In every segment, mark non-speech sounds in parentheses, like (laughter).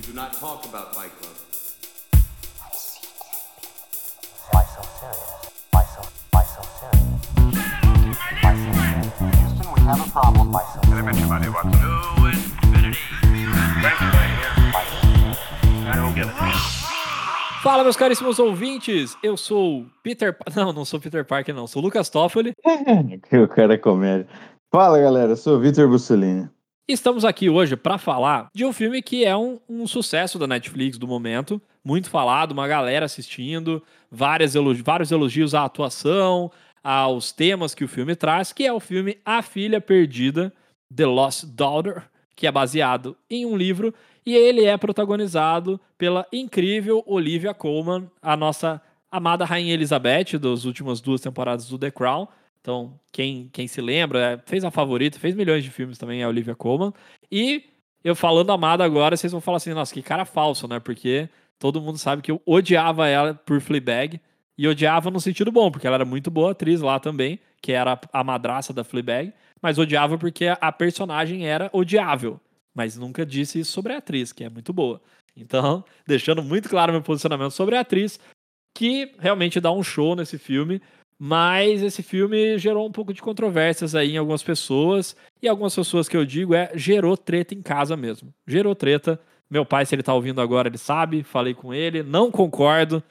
You do not talk about Fight Club. Why so serious? Why so, why so serious? Why so serious? Houston, we have a problem. Why so serious? Everybody wants to infinity. Thanks, man. Why so serious? I don't get it. Fala, meus caríssimos ouvintes! Eu sou Peter. Não, não sou Peter Parker, não. Sou Lucas Toffoli. (laughs) que o cara é comédia. Fala galera, eu sou Vitor Bussolini. Estamos aqui hoje para falar de um filme que é um, um sucesso da Netflix do momento. Muito falado, uma galera assistindo, várias elogi- vários elogios à atuação, aos temas que o filme traz, que é o filme A Filha Perdida, The Lost Daughter, que é baseado em um livro, e ele é protagonizado pela incrível Olivia Colman, a nossa amada Rainha Elizabeth das últimas duas temporadas do The Crown. Então, quem, quem se lembra, é, fez a favorita, fez milhões de filmes também, é a Olivia Colman. E eu falando amada agora, vocês vão falar assim, nossa, que cara falso, né? Porque todo mundo sabe que eu odiava ela por Fleabag. E odiava no sentido bom, porque ela era muito boa atriz lá também, que era a madraça da Fleabag. Mas odiava porque a personagem era odiável. Mas nunca disse isso sobre a atriz, que é muito boa. Então, (laughs) deixando muito claro meu posicionamento sobre a atriz, que realmente dá um show nesse filme. Mas esse filme gerou um pouco de controvérsias aí em algumas pessoas. E algumas pessoas que eu digo é gerou treta em casa mesmo. Gerou treta. Meu pai, se ele tá ouvindo agora, ele sabe. Falei com ele, não concordo.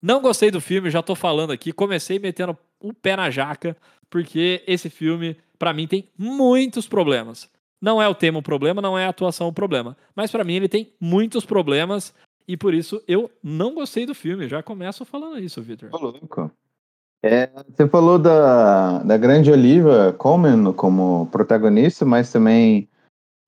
Não gostei do filme, já tô falando aqui. Comecei metendo o pé na jaca, porque esse filme, pra mim, tem muitos problemas. Não é o tema o problema, não é a atuação o problema. Mas pra mim ele tem muitos problemas e por isso eu não gostei do filme. Já começo falando isso, Victor. Ô, louco. É, você falou da, da grande Olivia Colman como protagonista, mas também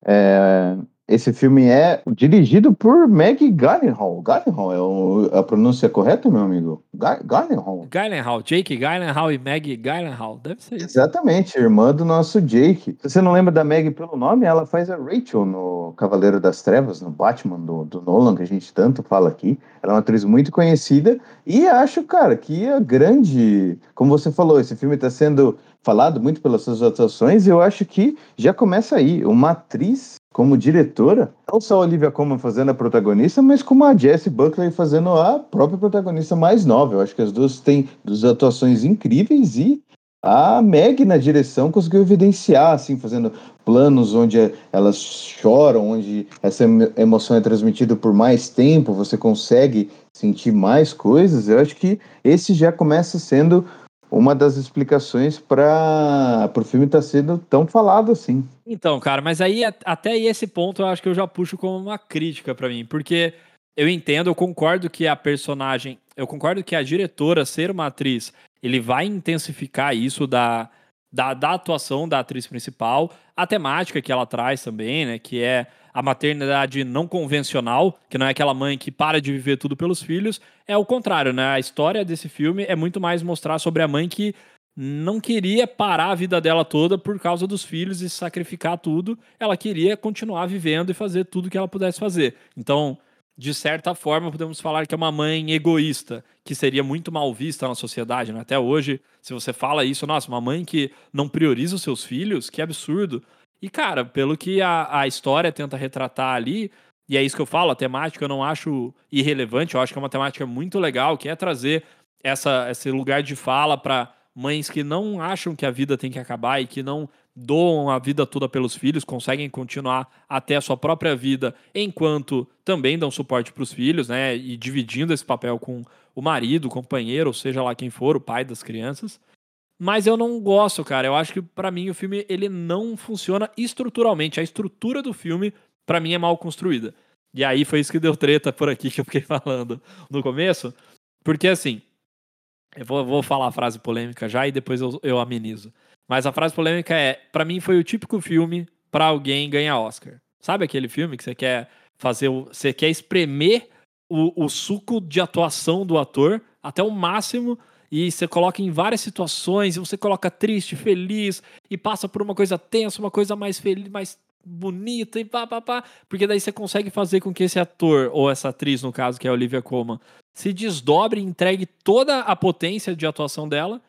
é, esse filme é dirigido por Maggie Gyllenhaal. Gyllenhaal é o- a pronúncia correta, meu amigo? Gy- Gyllenhaal. Gyllenhaal, Jake Gyllenhaal e Maggie Gyllenhaal. Deve ser isso. Exatamente, irmã do nosso Jake. Se você não lembra da Maggie pelo nome, ela faz a Rachel no Cavaleiro das Trevas, no Batman do, do Nolan, que a gente tanto fala aqui. Ela é uma atriz muito conhecida e acho, cara, que a grande. Como você falou, esse filme está sendo falado muito pelas suas atuações e eu acho que já começa aí. Uma atriz como diretora, não só a Olivia Colman fazendo a protagonista, mas como a Jessie Buckley fazendo a própria protagonista mais nova. Eu acho que as duas têm duas atuações incríveis e a Meg na direção conseguiu evidenciar, assim, fazendo planos onde elas choram, onde essa emo- emoção é transmitida por mais tempo, você consegue sentir mais coisas. Eu acho que esse já começa sendo uma das explicações para o filme estar sendo tão falado assim. Então, cara, mas aí até esse ponto eu acho que eu já puxo como uma crítica pra mim, porque eu entendo, eu concordo que a personagem, eu concordo que a diretora ser uma atriz, ele vai intensificar isso da, da, da atuação da atriz principal, a temática que ela traz também, né, que é a maternidade não convencional, que não é aquela mãe que para de viver tudo pelos filhos, é o contrário, né? A história desse filme é muito mais mostrar sobre a mãe que não queria parar a vida dela toda por causa dos filhos e sacrificar tudo. Ela queria continuar vivendo e fazer tudo que ela pudesse fazer. Então, de certa forma, podemos falar que é uma mãe egoísta, que seria muito mal vista na sociedade. Né? Até hoje, se você fala isso, nossa, uma mãe que não prioriza os seus filhos, que absurdo. E, cara, pelo que a, a história tenta retratar ali, e é isso que eu falo, a temática eu não acho irrelevante, eu acho que é uma temática muito legal, que é trazer essa, esse lugar de fala para mães que não acham que a vida tem que acabar e que não doam a vida toda pelos filhos, conseguem continuar até a sua própria vida, enquanto também dão suporte para os filhos, né? E dividindo esse papel com o marido, o companheiro, ou seja lá quem for, o pai das crianças. Mas eu não gosto, cara. Eu acho que pra mim o filme ele não funciona estruturalmente. A estrutura do filme pra mim é mal construída. E aí foi isso que deu treta por aqui (laughs) que eu fiquei falando no começo, porque assim, eu vou, vou falar a frase polêmica já e depois eu, eu amenizo. Mas a frase polêmica é, pra mim foi o típico filme pra alguém ganhar Oscar. Sabe aquele filme que você quer fazer, você quer espremer o, o suco de atuação do ator até o máximo e você coloca em várias situações, e você coloca triste, feliz, e passa por uma coisa tensa, uma coisa mais feliz, mais bonita, e pá, pá, pá. Porque daí você consegue fazer com que esse ator, ou essa atriz, no caso, que é a Olivia Colman, se desdobre e entregue toda a potência de atuação dela,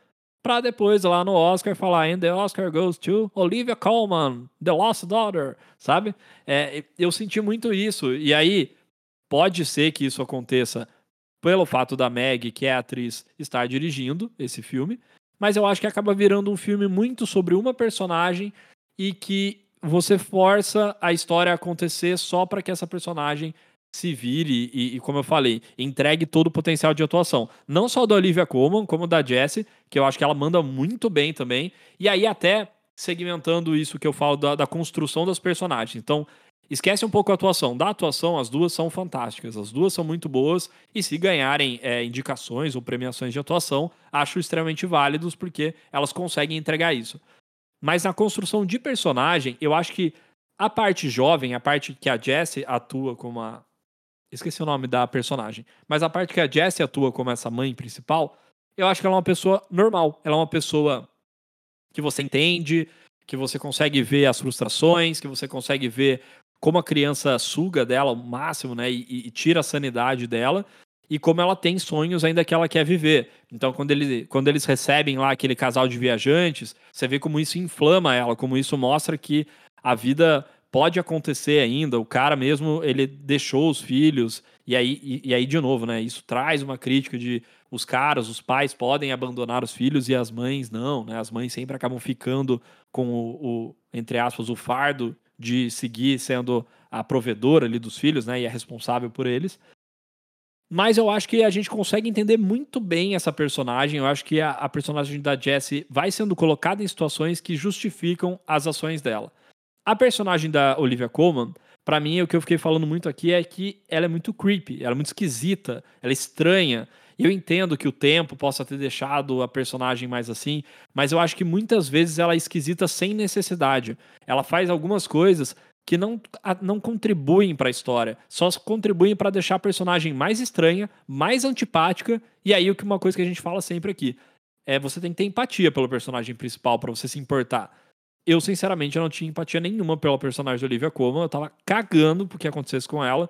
pra depois lá no Oscar falar, and the Oscar goes to Olivia Colman, The Lost Daughter, sabe? É, eu senti muito isso. E aí, pode ser que isso aconteça pelo fato da Meg, que é atriz, estar dirigindo esse filme, mas eu acho que acaba virando um filme muito sobre uma personagem e que você força a história a acontecer só para que essa personagem se vire e, e, como eu falei, entregue todo o potencial de atuação. Não só da Olivia Colman, como da Jessie, que eu acho que ela manda muito bem também. E aí, até segmentando isso que eu falo da, da construção das personagens. Então, esquece um pouco a atuação. Da atuação, as duas são fantásticas, as duas são muito boas. E se ganharem é, indicações ou premiações de atuação, acho extremamente válidos, porque elas conseguem entregar isso. Mas na construção de personagem, eu acho que a parte jovem, a parte que a Jessie atua como a, Esqueci o nome da personagem. Mas a parte que a Jessie atua como essa mãe principal, eu acho que ela é uma pessoa normal. Ela é uma pessoa que você entende, que você consegue ver as frustrações, que você consegue ver como a criança suga dela o máximo, né? E, e tira a sanidade dela. E como ela tem sonhos ainda que ela quer viver. Então, quando, ele, quando eles recebem lá aquele casal de viajantes, você vê como isso inflama ela, como isso mostra que a vida pode acontecer ainda, o cara mesmo, ele deixou os filhos, e aí, e, e, aí de novo, né, isso traz uma crítica de os caras, os pais podem abandonar os filhos e as mães não, né, as mães sempre acabam ficando com o, o entre aspas, o fardo de seguir sendo a provedora ali dos filhos, né, e é responsável por eles. Mas eu acho que a gente consegue entender muito bem essa personagem. Eu acho que a, a personagem da Jessie vai sendo colocada em situações que justificam as ações dela. A personagem da Olivia Colman, para mim, o que eu fiquei falando muito aqui é que ela é muito creepy, ela é muito esquisita, ela é estranha. Eu entendo que o tempo possa ter deixado a personagem mais assim, mas eu acho que muitas vezes ela é esquisita sem necessidade. Ela faz algumas coisas que não, não contribuem para a história, só contribuem para deixar a personagem mais estranha, mais antipática. E aí, uma coisa que a gente fala sempre aqui é você tem que ter empatia pelo personagem principal para você se importar eu, sinceramente, eu não tinha empatia nenhuma pela personagem de Olivia Colman. Eu tava cagando pro que acontecesse com ela.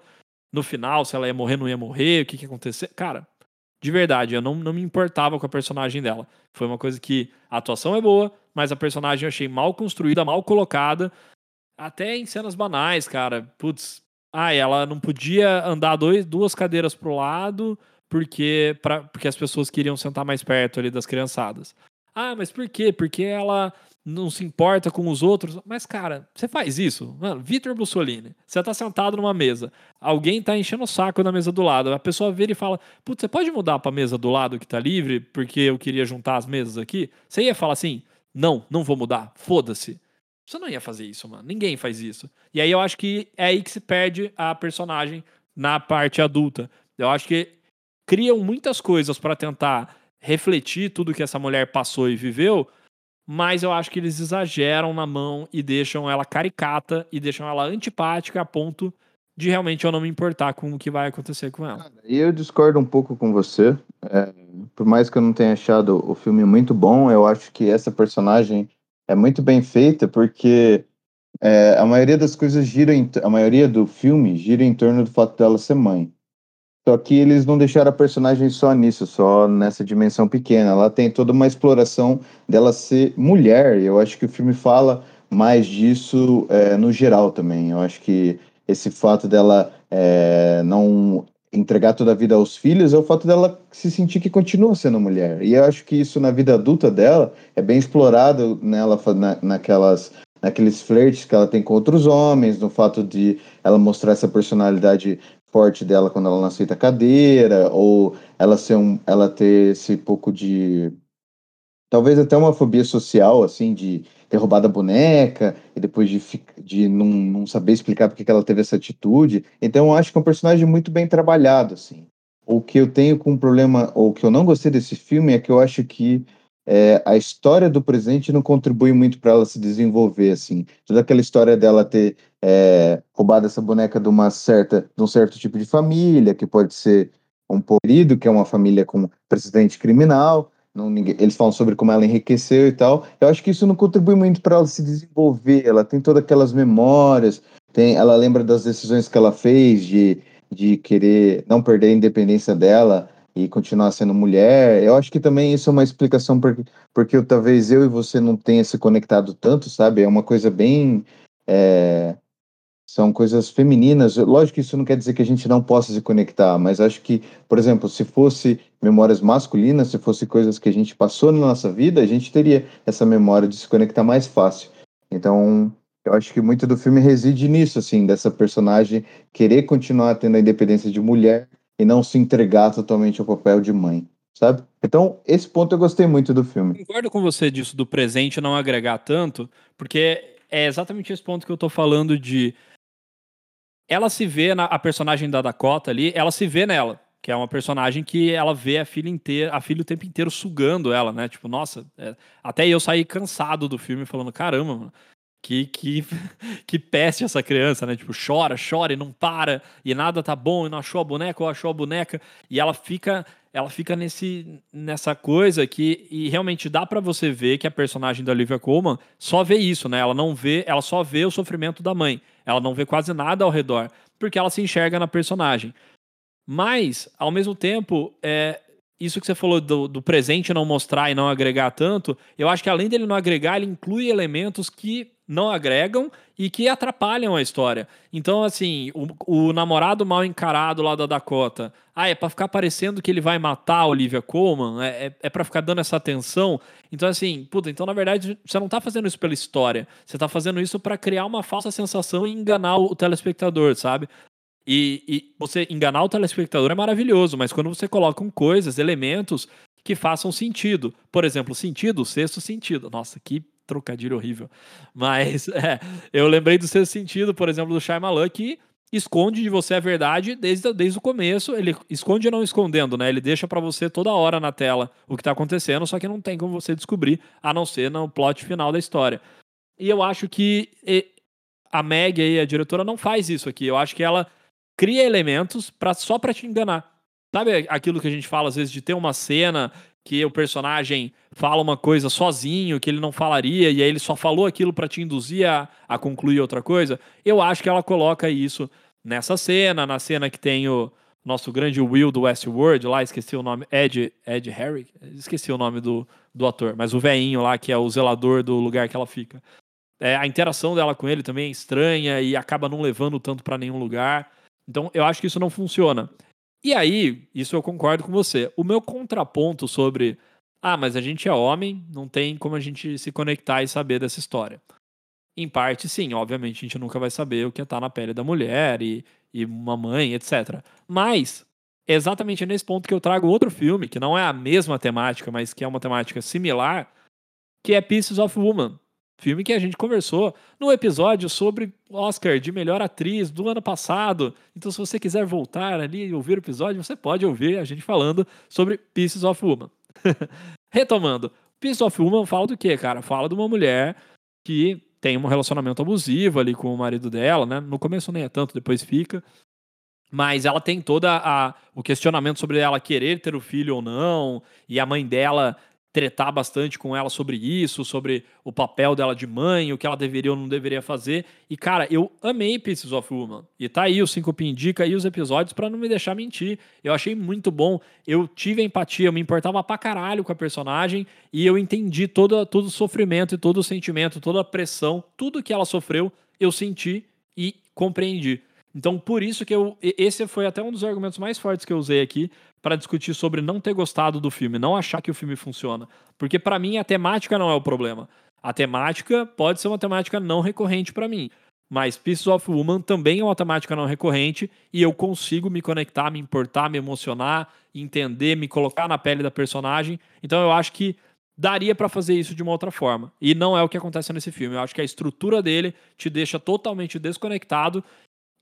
No final, se ela ia morrer, não ia morrer, o que que ia acontecer. Cara, de verdade, eu não, não me importava com a personagem dela. Foi uma coisa que a atuação é boa, mas a personagem eu achei mal construída, mal colocada. Até em cenas banais, cara. Putz, ah, ela não podia andar dois, duas cadeiras pro lado porque, pra, porque as pessoas queriam sentar mais perto ali das criançadas. Ah, mas por quê? Porque ela não se importa com os outros. Mas, cara, você faz isso? Mano, Vitor Mussolini, você tá sentado numa mesa, alguém tá enchendo o saco na mesa do lado, a pessoa vira e fala: Putz, você pode mudar pra mesa do lado que tá livre, porque eu queria juntar as mesas aqui? Você ia falar assim: Não, não vou mudar, foda-se. Você não ia fazer isso, mano. Ninguém faz isso. E aí eu acho que é aí que se perde a personagem na parte adulta. Eu acho que criam muitas coisas para tentar refletir tudo que essa mulher passou e viveu, mas eu acho que eles exageram na mão e deixam ela caricata e deixam ela antipática a ponto de realmente eu não me importar com o que vai acontecer com ela. E eu discordo um pouco com você. É, por mais que eu não tenha achado o filme muito bom, eu acho que essa personagem é muito bem feita porque é, a maioria das coisas gira em, a maioria do filme gira em torno do fato dela ser mãe. Só que eles não deixaram a personagem só nisso, só nessa dimensão pequena. Ela tem toda uma exploração dela ser mulher. Eu acho que o filme fala mais disso é, no geral também. Eu acho que esse fato dela é, não entregar toda a vida aos filhos é o fato dela se sentir que continua sendo mulher. E eu acho que isso na vida adulta dela é bem explorado nela na, naquelas naqueles flertes que ela tem com outros homens, no fato de ela mostrar essa personalidade forte dela quando ela não aceita cadeira, ou ela ser um, ela ter esse pouco de talvez até uma fobia social, assim, de ter roubado a boneca e depois de, de não, não saber explicar porque que ela teve essa atitude. Então, eu acho que é um personagem muito bem trabalhado, assim. O que eu tenho com um problema, ou que eu não gostei desse filme, é que eu acho que é, a história do presente não contribui muito para ela se desenvolver, assim. Toda aquela história dela ter é, roubado essa boneca de uma certa, de um certo tipo de família, que pode ser um polido, que é uma família com presidente criminal. Não, ninguém, eles falam sobre como ela enriqueceu e tal. Eu acho que isso não contribui muito para ela se desenvolver. Ela tem todas aquelas memórias, tem, ela lembra das decisões que ela fez de, de querer não perder a independência dela e continuar sendo mulher. Eu acho que também isso é uma explicação porque, porque talvez eu e você não tenha se conectado tanto, sabe? É uma coisa bem. É, são coisas femininas. Lógico que isso não quer dizer que a gente não possa se conectar, mas acho que, por exemplo, se fosse memórias masculinas, se fosse coisas que a gente passou na nossa vida, a gente teria essa memória de se conectar mais fácil. Então, eu acho que muito do filme reside nisso, assim, dessa personagem querer continuar tendo a independência de mulher e não se entregar totalmente ao papel de mãe, sabe? Então, esse ponto eu gostei muito do filme. Concordo com você disso do presente não agregar tanto, porque é exatamente esse ponto que eu tô falando de ela se vê na a personagem da Dakota ali, ela se vê nela, que é uma personagem que ela vê a filha inteira, a filha o tempo inteiro sugando ela, né? Tipo, nossa, é, até eu saí cansado do filme falando, caramba, mano, que, que, (laughs) que peste essa criança, né? Tipo, chora, chora e não para, e nada tá bom, e não achou a boneca, ou achou a boneca, e ela fica ela fica nesse, nessa coisa que e realmente dá para você ver que a personagem da Olivia Colman só vê isso, né? Ela não vê, ela só vê o sofrimento da mãe. Ela não vê quase nada ao redor, porque ela se enxerga na personagem. Mas, ao mesmo tempo, é, isso que você falou do, do, presente não mostrar e não agregar tanto, eu acho que além dele não agregar, ele inclui elementos que não agregam e que atrapalham a história. Então, assim, o, o namorado mal encarado lá da Dakota, ah, é pra ficar parecendo que ele vai matar a Olivia Colman, é, é, é pra ficar dando essa atenção. Então, assim, puta, então na verdade você não tá fazendo isso pela história, você tá fazendo isso para criar uma falsa sensação e enganar o telespectador, sabe? E, e, você enganar o telespectador é maravilhoso, mas quando você coloca coisas, elementos que façam sentido. Por exemplo, sentido, sexto sentido. Nossa, que trocadilho horrível. Mas (laughs) é, eu lembrei do sexto sentido, por exemplo, do Shyamalan, que esconde de você a verdade desde, desde o começo. Ele esconde não escondendo, né? Ele deixa para você toda hora na tela o que tá acontecendo, só que não tem como você descobrir, a não ser no plot final da história. E eu acho que a Meg aí, a diretora, não faz isso aqui. Eu acho que ela cria elementos para só para te enganar. Sabe aquilo que a gente fala às vezes de ter uma cena que o personagem fala uma coisa sozinho, que ele não falaria, e aí ele só falou aquilo para te induzir a, a concluir outra coisa? Eu acho que ela coloca isso nessa cena, na cena que tem o nosso grande Will do Westworld lá, esqueci o nome, Ed, Ed Harry, esqueci o nome do, do ator, mas o veinho lá que é o zelador do lugar que ela fica. É, a interação dela com ele também é estranha e acaba não levando tanto para nenhum lugar. Então, eu acho que isso não funciona. E aí, isso eu concordo com você. O meu contraponto sobre, ah, mas a gente é homem, não tem como a gente se conectar e saber dessa história. Em parte, sim, obviamente a gente nunca vai saber o que é tá na pele da mulher e, e uma mãe, etc. Mas, é exatamente nesse ponto que eu trago outro filme, que não é a mesma temática, mas que é uma temática similar, que é Pieces of Woman, Filme que a gente conversou no episódio sobre Oscar de melhor atriz do ano passado. Então, se você quiser voltar ali e ouvir o episódio, você pode ouvir a gente falando sobre Pieces of Woman. (laughs) Retomando, Pieces of Woman fala do quê, cara? Fala de uma mulher que tem um relacionamento abusivo ali com o marido dela, né? No começo nem é tanto, depois fica. Mas ela tem toda o questionamento sobre ela querer ter o filho ou não, e a mãe dela tretar bastante com ela sobre isso, sobre o papel dela de mãe, o que ela deveria ou não deveria fazer. E, cara, eu amei Pieces of Woman. E tá aí o Syncope Indica e os episódios para não me deixar mentir. Eu achei muito bom. Eu tive empatia, eu me importava pra caralho com a personagem e eu entendi todo, todo o sofrimento e todo o sentimento, toda a pressão, tudo que ela sofreu, eu senti e compreendi. Então, por isso que eu. Esse foi até um dos argumentos mais fortes que eu usei aqui para discutir sobre não ter gostado do filme, não achar que o filme funciona. Porque para mim a temática não é o problema. A temática pode ser uma temática não recorrente para mim. Mas Pieces of Woman também é uma temática não recorrente e eu consigo me conectar, me importar, me emocionar, entender, me colocar na pele da personagem. Então eu acho que daria para fazer isso de uma outra forma. E não é o que acontece nesse filme. Eu acho que a estrutura dele te deixa totalmente desconectado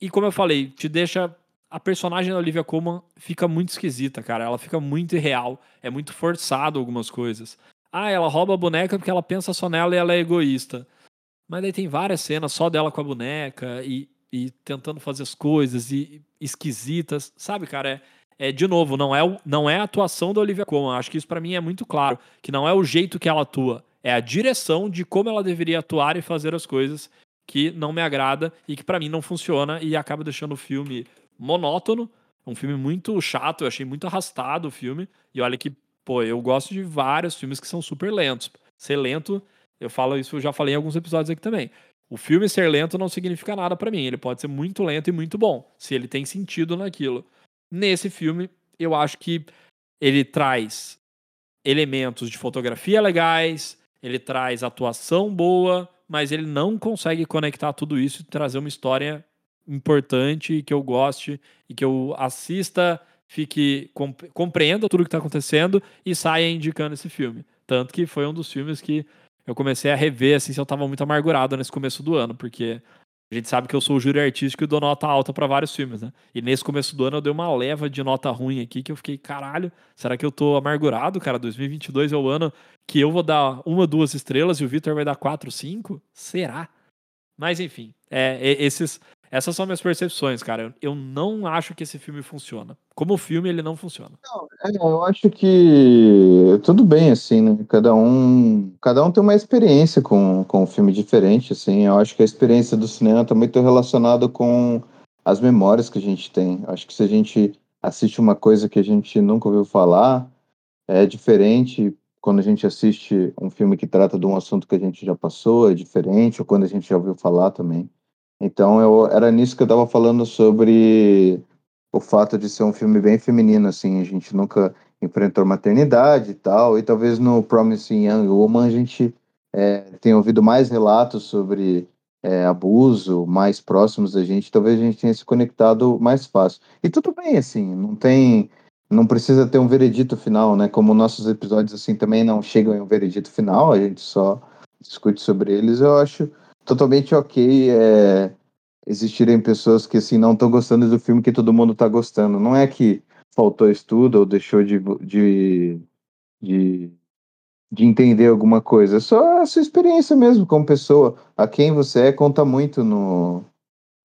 e como eu falei, te deixa a personagem da Olivia Colman fica muito esquisita, cara. Ela fica muito irreal. É muito forçado algumas coisas. Ah, ela rouba a boneca porque ela pensa só nela e ela é egoísta. Mas daí tem várias cenas só dela com a boneca e, e tentando fazer as coisas e esquisitas. Sabe, cara? É, é de novo, não é, não é a atuação da Olivia Colman. Acho que isso para mim é muito claro. Que não é o jeito que ela atua. É a direção de como ela deveria atuar e fazer as coisas que não me agrada e que para mim não funciona e acaba deixando o filme monótono. Um filme muito chato, eu achei muito arrastado o filme. E olha que, pô, eu gosto de vários filmes que são super lentos. Ser lento, eu falo isso, eu já falei em alguns episódios aqui também. O filme ser lento não significa nada pra mim. Ele pode ser muito lento e muito bom, se ele tem sentido naquilo. Nesse filme, eu acho que ele traz elementos de fotografia legais, ele traz atuação boa, mas ele não consegue conectar tudo isso e trazer uma história importante que eu goste e que eu assista, fique compreenda tudo que está acontecendo e saia indicando esse filme. Tanto que foi um dos filmes que eu comecei a rever assim se eu estava muito amargurado nesse começo do ano, porque a gente sabe que eu sou o júri artístico e dou nota alta para vários filmes, né? E nesse começo do ano eu dei uma leva de nota ruim aqui que eu fiquei, caralho, será que eu tô amargurado, cara? 2022 é o ano que eu vou dar uma, duas estrelas e o Victor vai dar quatro, cinco? Será? Mas enfim, é, esses essas são minhas percepções, cara. Eu não acho que esse filme funciona. Como filme, ele não funciona. Não, é, eu acho que tudo bem, assim, né? Cada um, cada um tem uma experiência com, com um filme diferente, assim. Eu acho que a experiência do cinema está muito relacionada com as memórias que a gente tem. Eu acho que se a gente assiste uma coisa que a gente nunca ouviu falar, é diferente quando a gente assiste um filme que trata de um assunto que a gente já passou, é diferente, ou quando a gente já ouviu falar também. Então eu era nisso que eu estava falando sobre o fato de ser um filme bem feminino, assim, a gente nunca enfrentou maternidade e tal, e talvez no Promising Young Woman a gente é, tenha ouvido mais relatos sobre é, abuso mais próximos da gente, talvez a gente tenha se conectado mais fácil. E tudo bem, assim, não tem, não precisa ter um veredito final, né? Como nossos episódios assim também não chegam em um veredito final, a gente só discute sobre eles. Eu acho totalmente ok é, existirem pessoas que assim não estão gostando do filme que todo mundo está gostando. Não é que faltou estudo ou deixou de, de, de, de entender alguma coisa. É só a sua experiência mesmo como pessoa. A quem você é conta muito no,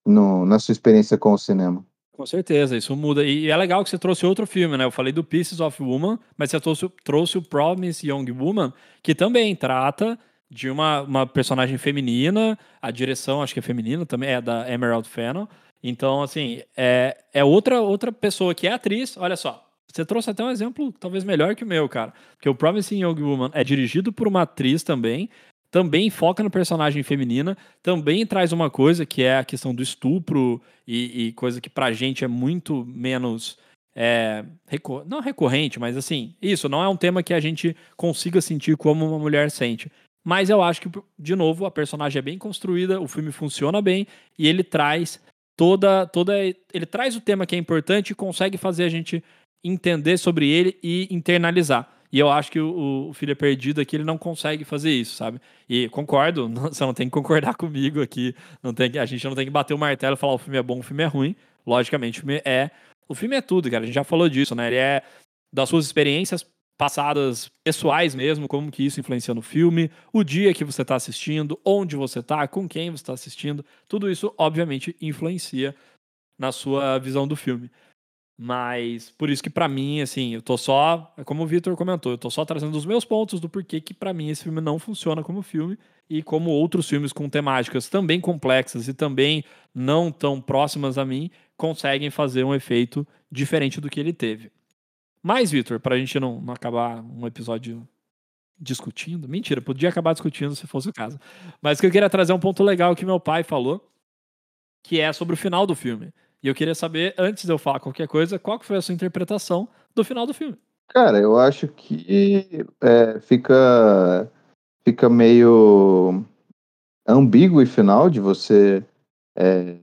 no, na sua experiência com o cinema. Com certeza, isso muda. E é legal que você trouxe outro filme, né? Eu falei do Pieces of Woman, mas você trouxe, trouxe o Promise Young Woman, que também trata de uma, uma personagem feminina, a direção acho que é feminina também, é da Emerald Fennel. Então, assim, é, é outra, outra pessoa que é atriz, olha só. Você trouxe até um exemplo talvez melhor que o meu, cara. Porque o Promising Young Woman é dirigido por uma atriz também, também foca no personagem feminina, também traz uma coisa que é a questão do estupro e, e coisa que pra gente é muito menos. É, recor não recorrente, mas assim, isso não é um tema que a gente consiga sentir como uma mulher sente. Mas eu acho que, de novo, a personagem é bem construída, o filme funciona bem e ele traz toda. toda ele traz o tema que é importante e consegue fazer a gente entender sobre ele e internalizar. E eu acho que o, o Filho é Perdido aqui ele não consegue fazer isso, sabe? E concordo, não, (laughs) você não tem que concordar comigo aqui. Não tem, a gente não tem que bater o martelo e falar o filme é bom, o filme é ruim. Logicamente, o filme é. O filme é tudo, cara. A gente já falou disso, né? Ele é das suas experiências passadas pessoais mesmo, como que isso influencia no filme, o dia que você está assistindo, onde você está, com quem você está assistindo, tudo isso obviamente influencia na sua visão do filme. Mas por isso que para mim, assim, eu tô só, como o Victor comentou, eu tô só trazendo os meus pontos do porquê que para mim esse filme não funciona como filme e como outros filmes com temáticas também complexas e também não tão próximas a mim conseguem fazer um efeito diferente do que ele teve. Mas, Vitor, para a gente não, não acabar um episódio discutindo, mentira, podia acabar discutindo se fosse o caso. Mas que eu queria trazer um ponto legal que meu pai falou, que é sobre o final do filme. E eu queria saber, antes de eu falar qualquer coisa, qual foi a sua interpretação do final do filme? Cara, eu acho que é, fica, fica meio ambíguo e final de você é,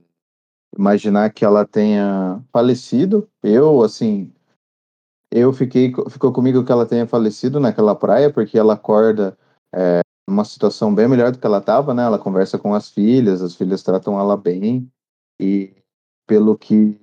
imaginar que ela tenha falecido. Eu, assim, eu fiquei, ficou comigo que ela tenha falecido naquela praia, porque ela acorda é, numa situação bem melhor do que ela estava, né? Ela conversa com as filhas, as filhas tratam ela bem, e pelo que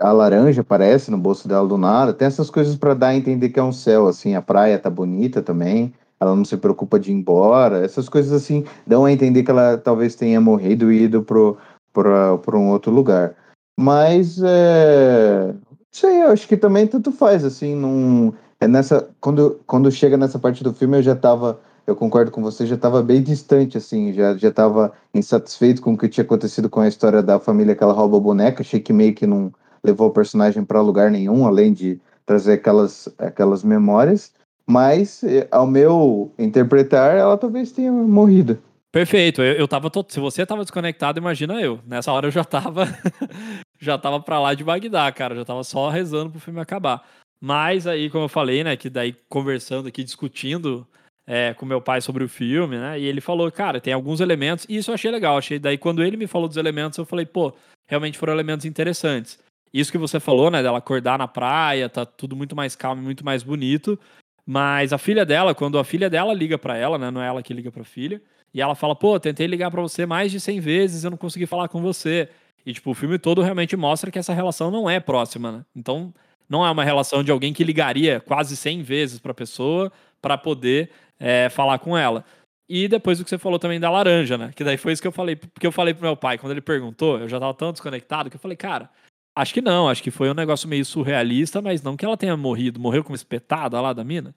a laranja aparece no bolso dela do nada, tem essas coisas para dar a entender que é um céu, assim, a praia tá bonita também, ela não se preocupa de ir embora, essas coisas assim dão a entender que ela talvez tenha morrido e ido para um outro lugar. Mas é, sei, eu acho que também tanto faz, assim, num, é nessa, quando, quando chega nessa parte do filme eu já tava, eu concordo com você, já tava bem distante, assim, já, já tava insatisfeito com o que tinha acontecido com a história da família que ela rouba a boneca, achei que meio que não levou o personagem para lugar nenhum, além de trazer aquelas, aquelas memórias, mas eh, ao meu interpretar, ela talvez tenha morrido. Perfeito. Eu, eu tava. To... Se você tava desconectado, imagina eu. Nessa hora eu já tava. (laughs) já tava pra lá de Bagdá, cara. Já tava só rezando pro filme acabar. Mas aí, como eu falei, né? Que daí conversando aqui, discutindo é, com meu pai sobre o filme, né? E ele falou, cara, tem alguns elementos. E isso eu achei legal. Achei. Daí, quando ele me falou dos elementos, eu falei, pô, realmente foram elementos interessantes. Isso que você falou, né? Dela acordar na praia, tá tudo muito mais calmo, muito mais bonito. Mas a filha dela, quando a filha dela liga para ela, né? Não é ela que liga pra filha e ela fala, pô, tentei ligar para você mais de 100 vezes, eu não consegui falar com você. E, tipo, o filme todo realmente mostra que essa relação não é próxima, né? Então, não é uma relação de alguém que ligaria quase 100 vezes pra pessoa para poder é, falar com ela. E depois o que você falou também da laranja, né? Que daí foi isso que eu falei, porque eu falei pro meu pai, quando ele perguntou, eu já tava tão desconectado que eu falei, cara, acho que não, acho que foi um negócio meio surrealista, mas não que ela tenha morrido, morreu como espetada lá da mina.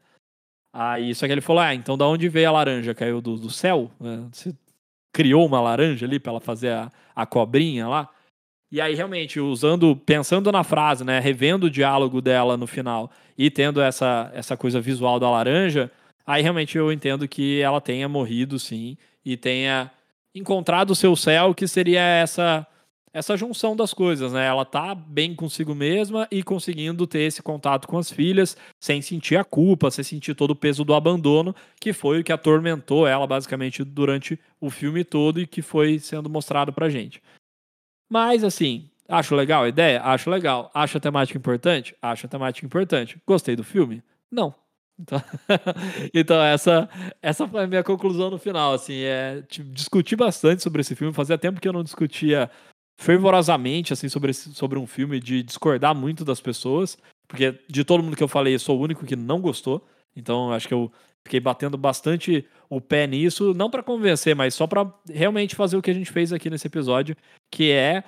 Aí só que ele falou: Ah, então da onde veio a laranja? Caiu do, do céu? É, você criou uma laranja ali para ela fazer a, a cobrinha lá? E aí, realmente, usando, pensando na frase, né? Revendo o diálogo dela no final e tendo essa, essa coisa visual da laranja, aí realmente eu entendo que ela tenha morrido, sim, e tenha encontrado o seu céu, que seria essa essa junção das coisas, né? Ela tá bem consigo mesma e conseguindo ter esse contato com as filhas sem sentir a culpa, sem sentir todo o peso do abandono, que foi o que atormentou ela basicamente durante o filme todo e que foi sendo mostrado pra gente. Mas assim, acho legal a ideia? Acho legal. Acho a temática importante? Acho a temática importante. Gostei do filme? Não. Então, (laughs) então essa, essa foi a minha conclusão no final. Assim, é discutir bastante sobre esse filme. Fazia tempo que eu não discutia fervorosamente assim sobre, esse, sobre um filme, de discordar muito das pessoas, porque de todo mundo que eu falei, eu sou o único que não gostou. Então acho que eu fiquei batendo bastante o pé nisso, não para convencer, mas só para realmente fazer o que a gente fez aqui nesse episódio, que é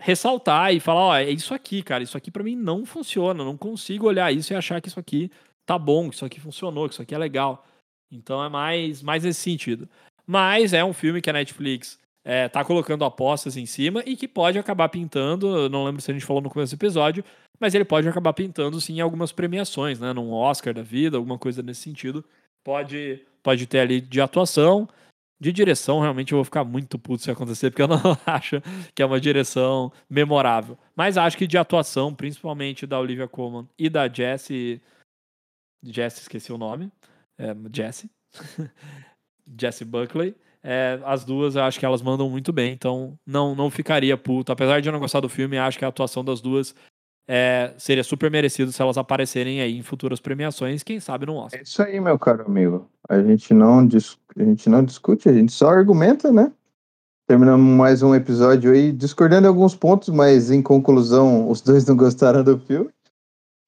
ressaltar e falar, ó, é isso aqui, cara, isso aqui para mim não funciona, não consigo olhar isso e achar que isso aqui tá bom, que isso aqui funcionou, que isso aqui é legal. Então é mais mais nesse sentido. Mas é um filme que a Netflix é, tá colocando apostas em cima e que pode acabar pintando, não lembro se a gente falou no começo do episódio, mas ele pode acabar pintando sim algumas premiações, né? Num Oscar da vida, alguma coisa nesse sentido. Pode, pode ter ali de atuação, de direção, realmente eu vou ficar muito puto se acontecer, porque eu não (laughs) acho que é uma direção memorável. Mas acho que de atuação, principalmente da Olivia Colman e da Jessie. Jessie, esqueci o nome. É, Jessie. (laughs) Jessie Buckley. É, as duas eu acho que elas mandam muito bem, então não, não ficaria puto. Apesar de eu não gostar do filme, acho que a atuação das duas é, seria super merecido se elas aparecerem aí em futuras premiações, quem sabe no Oscar. É isso aí, meu caro amigo. A gente não, a gente não discute, a gente só argumenta, né? Terminamos mais um episódio aí, discordando em alguns pontos, mas em conclusão, os dois não gostaram do filme.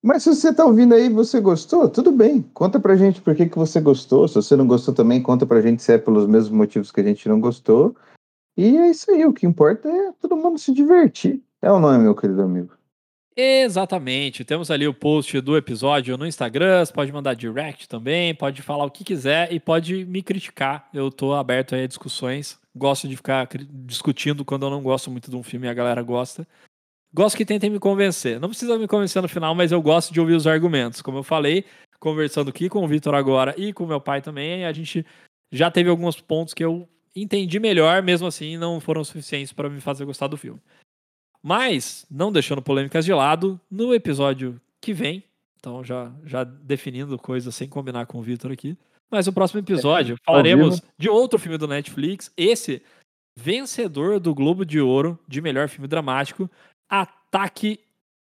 Mas se você tá ouvindo aí você gostou, tudo bem. Conta pra gente por que, que você gostou. Se você não gostou também, conta pra gente se é pelos mesmos motivos que a gente não gostou. E é isso aí. O que importa é todo mundo se divertir. É o nome, meu querido amigo. Exatamente. Temos ali o post do episódio no Instagram. Você pode mandar direct também, pode falar o que quiser e pode me criticar. Eu tô aberto a discussões. Gosto de ficar discutindo quando eu não gosto muito de um filme e a galera gosta. Gosto que tentem me convencer. Não precisa me convencer no final, mas eu gosto de ouvir os argumentos. Como eu falei, conversando aqui com o Vitor agora e com meu pai também, a gente já teve alguns pontos que eu entendi melhor, mesmo assim não foram suficientes para me fazer gostar do filme. Mas, não deixando polêmicas de lado, no episódio que vem, então já, já definindo coisas sem combinar com o Vitor aqui, mas no próximo episódio é, falaremos de outro filme do Netflix, esse vencedor do Globo de Ouro de melhor filme dramático, Ataque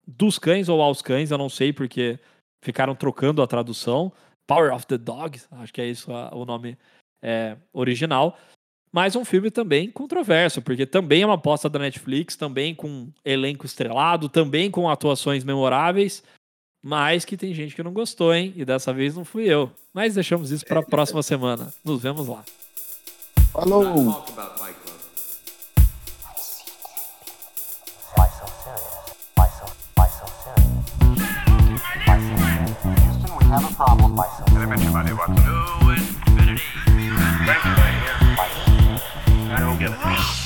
dos Cães ou aos Cães, eu não sei porque ficaram trocando a tradução. Power of the Dog, acho que é isso o nome é, original. Mas um filme também controverso, porque também é uma aposta da Netflix, também com elenco estrelado, também com atuações memoráveis, mas que tem gente que não gostou, hein? E dessa vez não fui eu. Mas deixamos isso para a próxima semana. Nos vemos lá. Falou! have a problem know infinity. Thanks, man. I don't get it.